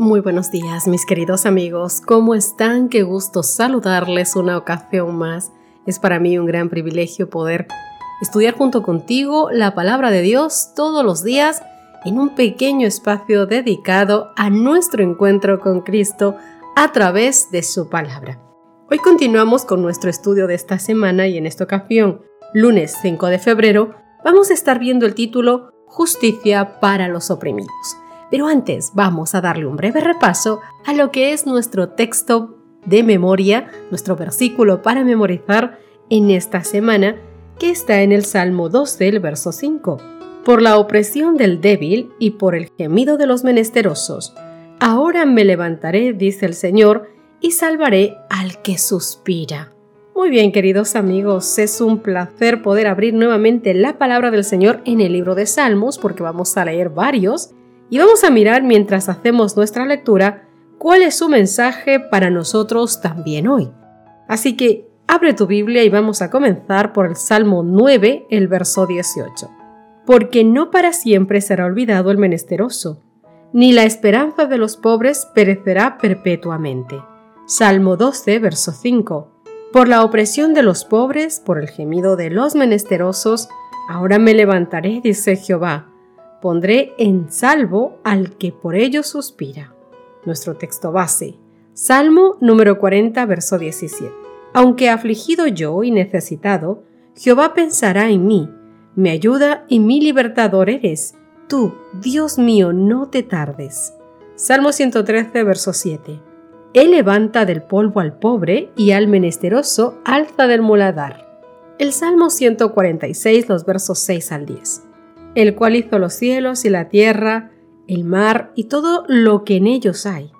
Muy buenos días, mis queridos amigos. ¿Cómo están? Qué gusto saludarles una ocasión más. Es para mí un gran privilegio poder estudiar junto contigo la palabra de Dios todos los días en un pequeño espacio dedicado a nuestro encuentro con Cristo a través de su palabra. Hoy continuamos con nuestro estudio de esta semana y en esta ocasión, lunes 5 de febrero, vamos a estar viendo el título Justicia para los oprimidos. Pero antes vamos a darle un breve repaso a lo que es nuestro texto de memoria, nuestro versículo para memorizar en esta semana, que está en el Salmo 2 del verso 5. Por la opresión del débil y por el gemido de los menesterosos, ahora me levantaré, dice el Señor, y salvaré al que suspira. Muy bien, queridos amigos, es un placer poder abrir nuevamente la palabra del Señor en el libro de Salmos, porque vamos a leer varios y vamos a mirar mientras hacemos nuestra lectura cuál es su mensaje para nosotros también hoy. Así que abre tu Biblia y vamos a comenzar por el Salmo 9, el verso 18. Porque no para siempre será olvidado el menesteroso, ni la esperanza de los pobres perecerá perpetuamente. Salmo 12, verso 5. Por la opresión de los pobres, por el gemido de los menesterosos, ahora me levantaré, dice Jehová pondré en salvo al que por ello suspira. Nuestro texto base, Salmo número 40, verso 17. Aunque afligido yo y necesitado, Jehová pensará en mí, me ayuda y mi libertador eres. Tú, Dios mío, no te tardes. Salmo 113, verso 7. Él levanta del polvo al pobre y al menesteroso alza del muladar. El Salmo 146, los versos 6 al 10 el cual hizo los cielos y la tierra, el mar y todo lo que en ellos hay,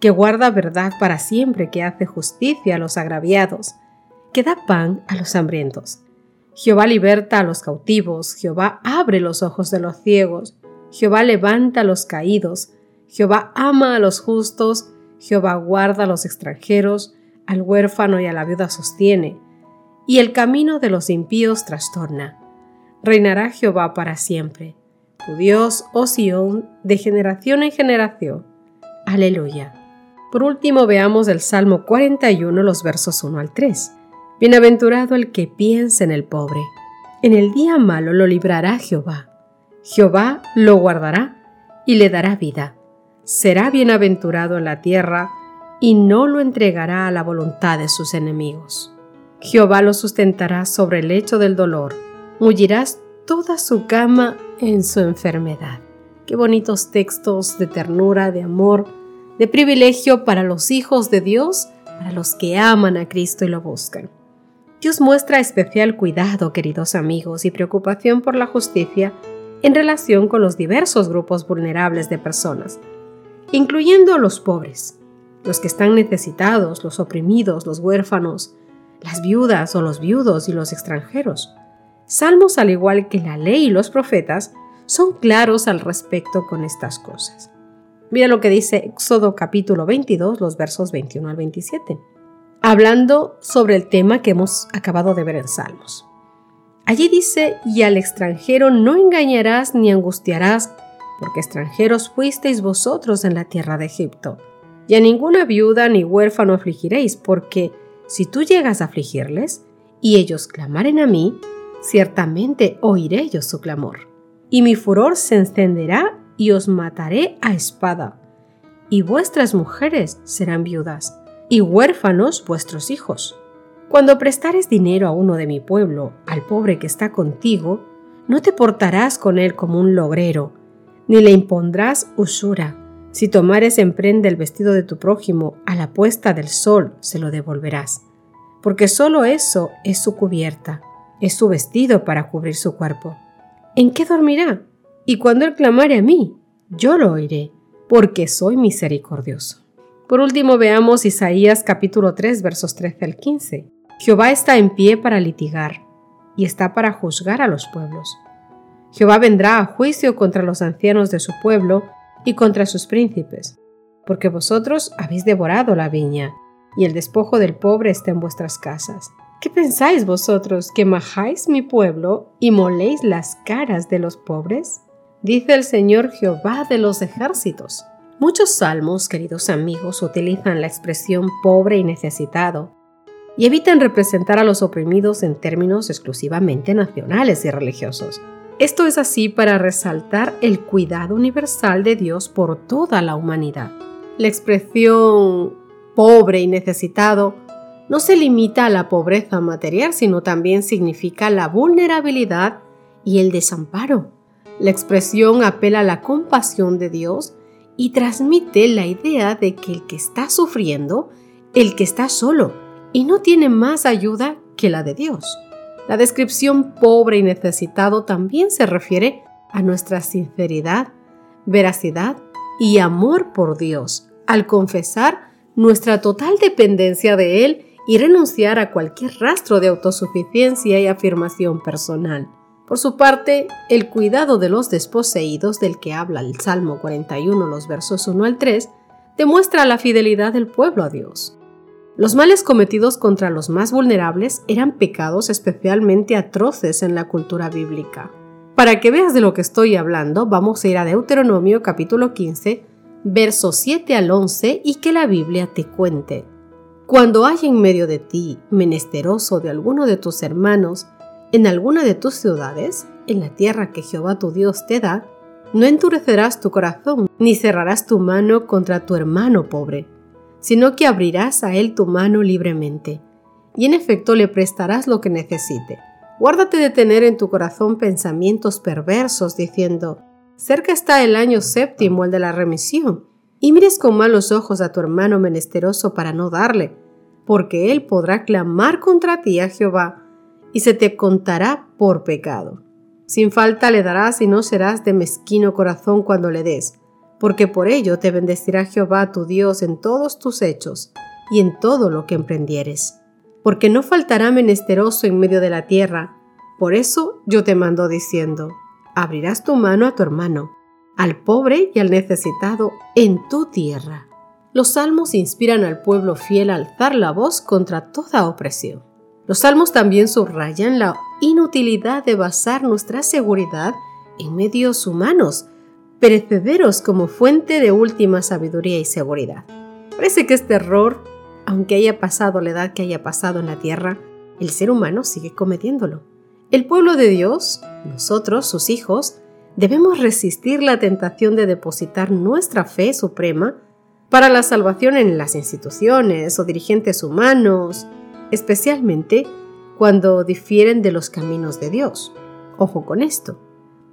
que guarda verdad para siempre, que hace justicia a los agraviados, que da pan a los hambrientos. Jehová liberta a los cautivos, Jehová abre los ojos de los ciegos, Jehová levanta a los caídos, Jehová ama a los justos, Jehová guarda a los extranjeros, al huérfano y a la viuda sostiene, y el camino de los impíos trastorna reinará Jehová para siempre. Tu Dios, oh Sión, de generación en generación. Aleluya. Por último, veamos el Salmo 41, los versos 1 al 3. Bienaventurado el que piensa en el pobre. En el día malo lo librará Jehová. Jehová lo guardará y le dará vida. Será bienaventurado en la tierra y no lo entregará a la voluntad de sus enemigos. Jehová lo sustentará sobre el lecho del dolor mullirás toda su cama en su enfermedad. Qué bonitos textos de ternura, de amor, de privilegio para los hijos de Dios, para los que aman a Cristo y lo buscan. Dios muestra especial cuidado, queridos amigos, y preocupación por la justicia en relación con los diversos grupos vulnerables de personas, incluyendo los pobres, los que están necesitados, los oprimidos, los huérfanos, las viudas o los viudos y los extranjeros. Salmos, al igual que la ley y los profetas, son claros al respecto con estas cosas. Mira lo que dice Éxodo capítulo 22, los versos 21 al 27, hablando sobre el tema que hemos acabado de ver en Salmos. Allí dice, y al extranjero no engañarás ni angustiarás, porque extranjeros fuisteis vosotros en la tierra de Egipto. Y a ninguna viuda ni huérfano afligiréis, porque si tú llegas a afligirles, y ellos clamaren a mí, ciertamente oiré yo su clamor. Y mi furor se encenderá y os mataré a espada. Y vuestras mujeres serán viudas, y huérfanos vuestros hijos. Cuando prestares dinero a uno de mi pueblo, al pobre que está contigo, no te portarás con él como un logrero, ni le impondrás usura. Si tomares en prenda el vestido de tu prójimo, a la puesta del sol se lo devolverás, porque solo eso es su cubierta es su vestido para cubrir su cuerpo. ¿En qué dormirá? Y cuando él clamare a mí, yo lo oiré, porque soy misericordioso. Por último, veamos Isaías capítulo 3 versos 13 al 15. Jehová está en pie para litigar y está para juzgar a los pueblos. Jehová vendrá a juicio contra los ancianos de su pueblo y contra sus príncipes, porque vosotros habéis devorado la viña, y el despojo del pobre está en vuestras casas. ¿Qué pensáis vosotros que majáis mi pueblo y moléis las caras de los pobres? Dice el Señor Jehová de los ejércitos. Muchos salmos, queridos amigos, utilizan la expresión pobre y necesitado y evitan representar a los oprimidos en términos exclusivamente nacionales y religiosos. Esto es así para resaltar el cuidado universal de Dios por toda la humanidad. La expresión pobre y necesitado no se limita a la pobreza material, sino también significa la vulnerabilidad y el desamparo. La expresión apela a la compasión de Dios y transmite la idea de que el que está sufriendo, el que está solo y no tiene más ayuda que la de Dios. La descripción pobre y necesitado también se refiere a nuestra sinceridad, veracidad y amor por Dios, al confesar nuestra total dependencia de Él y renunciar a cualquier rastro de autosuficiencia y afirmación personal. Por su parte, el cuidado de los desposeídos del que habla el Salmo 41, los versos 1 al 3, demuestra la fidelidad del pueblo a Dios. Los males cometidos contra los más vulnerables eran pecados especialmente atroces en la cultura bíblica. Para que veas de lo que estoy hablando, vamos a ir a Deuteronomio capítulo 15, versos 7 al 11 y que la Biblia te cuente. Cuando hay en medio de ti menesteroso de alguno de tus hermanos, en alguna de tus ciudades, en la tierra que Jehová tu Dios te da, no endurecerás tu corazón, ni cerrarás tu mano contra tu hermano pobre, sino que abrirás a él tu mano libremente, y en efecto le prestarás lo que necesite. Guárdate de tener en tu corazón pensamientos perversos, diciendo, cerca está el año séptimo, el de la remisión, y mires con malos ojos a tu hermano menesteroso para no darle, porque él podrá clamar contra ti a Jehová, y se te contará por pecado. Sin falta le darás y no serás de mezquino corazón cuando le des, porque por ello te bendecirá Jehová tu Dios en todos tus hechos y en todo lo que emprendieres. Porque no faltará menesteroso en medio de la tierra, por eso yo te mando diciendo, abrirás tu mano a tu hermano, al pobre y al necesitado en tu tierra. Los salmos inspiran al pueblo fiel a alzar la voz contra toda opresión. Los salmos también subrayan la inutilidad de basar nuestra seguridad en medios humanos, perecederos como fuente de última sabiduría y seguridad. Parece que este error, aunque haya pasado la edad que haya pasado en la tierra, el ser humano sigue cometiéndolo. El pueblo de Dios, nosotros, sus hijos, debemos resistir la tentación de depositar nuestra fe suprema para la salvación en las instituciones o dirigentes humanos, especialmente cuando difieren de los caminos de Dios. Ojo con esto.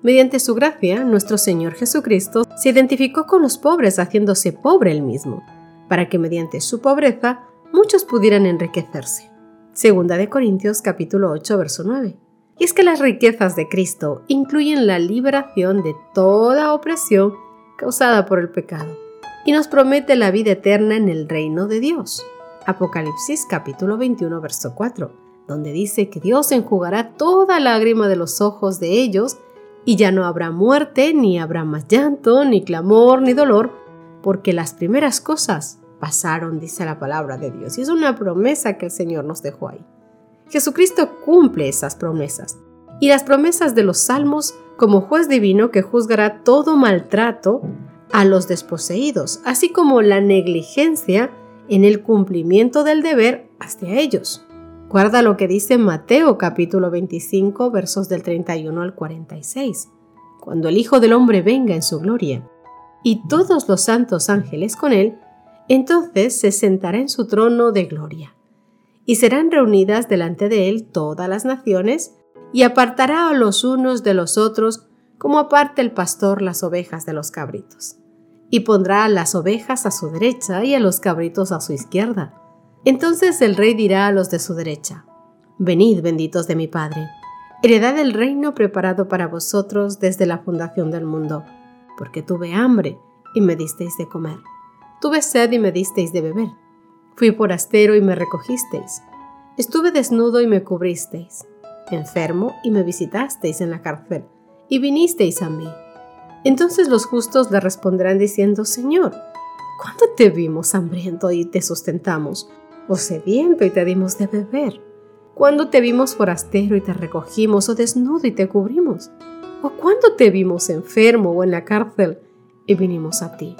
Mediante su gracia, nuestro Señor Jesucristo se identificó con los pobres haciéndose pobre él mismo, para que mediante su pobreza muchos pudieran enriquecerse. Segunda de Corintios capítulo 8 verso 9. Y es que las riquezas de Cristo incluyen la liberación de toda opresión causada por el pecado y nos promete la vida eterna en el reino de Dios. Apocalipsis capítulo 21 verso 4, donde dice que Dios enjugará toda lágrima de los ojos de ellos y ya no habrá muerte, ni habrá más llanto, ni clamor, ni dolor, porque las primeras cosas pasaron, dice la palabra de Dios. Y es una promesa que el Señor nos dejó ahí. Jesucristo cumple esas promesas. Y las promesas de los salmos como juez divino que juzgará todo maltrato a los desposeídos, así como la negligencia en el cumplimiento del deber hacia ellos. Guarda lo que dice Mateo capítulo 25 versos del 31 al 46. Cuando el Hijo del Hombre venga en su gloria y todos los santos ángeles con él, entonces se sentará en su trono de gloria y serán reunidas delante de él todas las naciones y apartará a los unos de los otros como aparta el pastor las ovejas de los cabritos y pondrá a las ovejas a su derecha y a los cabritos a su izquierda. Entonces el rey dirá a los de su derecha, Venid, benditos de mi Padre, heredad el reino preparado para vosotros desde la fundación del mundo, porque tuve hambre y me disteis de comer, Tuve sed y me disteis de beber. Fui forastero y me recogisteis. Estuve desnudo y me cubristeis. Enfermo y me visitasteis en la cárcel y vinisteis a mí. Entonces los justos le responderán diciendo, Señor, ¿cuándo te vimos hambriento y te sustentamos? ¿O sediento y te dimos de beber? ¿Cuándo te vimos forastero y te recogimos? ¿O desnudo y te cubrimos? ¿O cuándo te vimos enfermo o en la cárcel y vinimos a ti?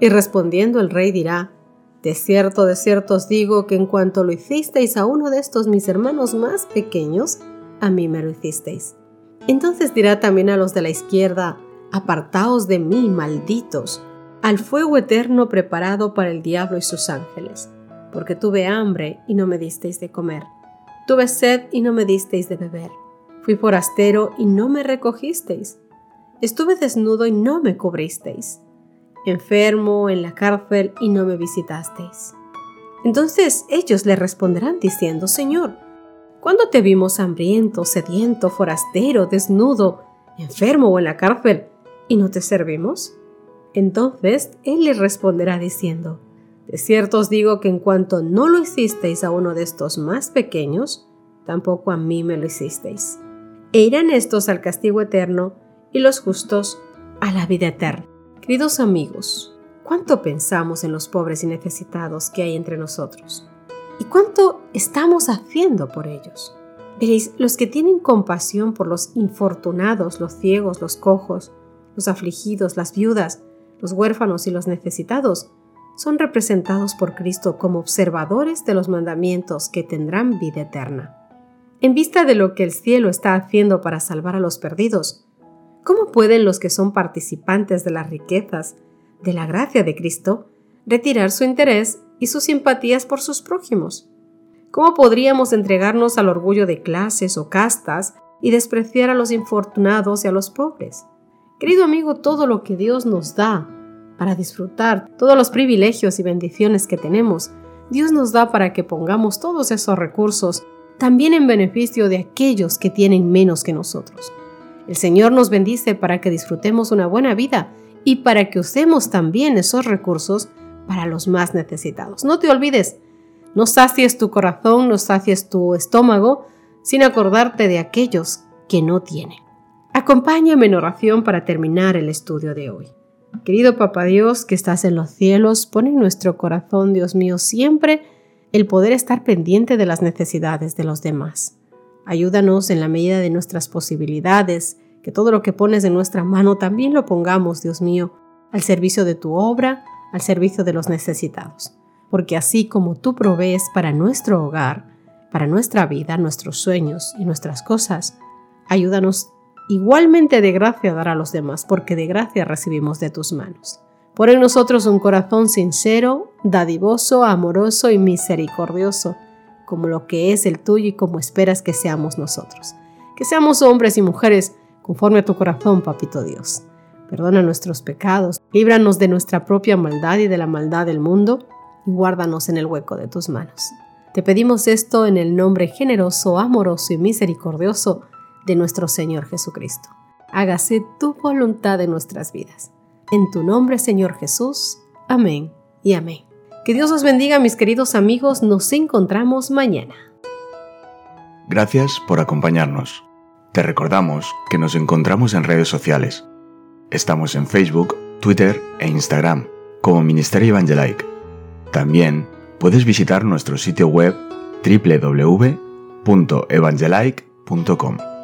Y respondiendo el rey dirá, De cierto, de cierto os digo que en cuanto lo hicisteis a uno de estos mis hermanos más pequeños, a mí me lo hicisteis. Entonces dirá también a los de la izquierda, Apartaos de mí, malditos, al fuego eterno preparado para el diablo y sus ángeles, porque tuve hambre y no me disteis de comer, tuve sed y no me disteis de beber, fui forastero y no me recogisteis, estuve desnudo y no me cubristeis, enfermo en la cárcel y no me visitasteis. Entonces ellos le responderán diciendo, Señor, ¿cuándo te vimos hambriento, sediento, forastero, desnudo, enfermo o en la cárcel y no te servimos? Entonces él les responderá diciendo, De cierto os digo que en cuanto no lo hicisteis a uno de estos más pequeños, tampoco a mí me lo hicisteis. E irán estos al castigo eterno y los justos a la vida eterna. Queridos amigos, ¿cuánto pensamos en los pobres y necesitados que hay entre nosotros? ¿Y cuánto estamos haciendo por ellos? Veréis, los que tienen compasión por los infortunados, los ciegos, los cojos, los afligidos, las viudas, los huérfanos y los necesitados, son representados por Cristo como observadores de los mandamientos que tendrán vida eterna. En vista de lo que el cielo está haciendo para salvar a los perdidos, ¿cómo pueden los que son participantes de las riquezas, de la gracia de Cristo, retirar su interés y sus simpatías por sus prójimos? ¿Cómo podríamos entregarnos al orgullo de clases o castas y despreciar a los infortunados y a los pobres? Querido amigo, todo lo que Dios nos da para disfrutar, todos los privilegios y bendiciones que tenemos, Dios nos da para que pongamos todos esos recursos también en beneficio de aquellos que tienen menos que nosotros. El Señor nos bendice para que disfrutemos una buena vida y para que usemos también esos recursos para los más necesitados. No te olvides, no sacies tu corazón, no sacies tu estómago sin acordarte de aquellos que no tienen. Acompáñame en oración para terminar el estudio de hoy. Querido Papá Dios que estás en los cielos, pon en nuestro corazón, Dios mío, siempre el poder estar pendiente de las necesidades de los demás. Ayúdanos en la medida de nuestras posibilidades, que todo lo que pones en nuestra mano también lo pongamos, Dios mío, al servicio de tu obra, al servicio de los necesitados. Porque así como tú provees para nuestro hogar, para nuestra vida, nuestros sueños y nuestras cosas, ayúdanos igualmente de gracia dar a los demás, porque de gracia recibimos de tus manos. Pon en nosotros un corazón sincero, dadivoso, amoroso y misericordioso, como lo que es el tuyo y como esperas que seamos nosotros. Que seamos hombres y mujeres conforme a tu corazón, Papito Dios. Perdona nuestros pecados, líbranos de nuestra propia maldad y de la maldad del mundo, y guárdanos en el hueco de tus manos. Te pedimos esto en el nombre generoso, amoroso y misericordioso de nuestro Señor Jesucristo. Hágase tu voluntad en nuestras vidas. En tu nombre, Señor Jesús. Amén y amén. Que Dios os bendiga, mis queridos amigos. Nos encontramos mañana. Gracias por acompañarnos. Te recordamos que nos encontramos en redes sociales. Estamos en Facebook, Twitter e Instagram como Ministerio Evangelike. También puedes visitar nuestro sitio web www.evangelike.com.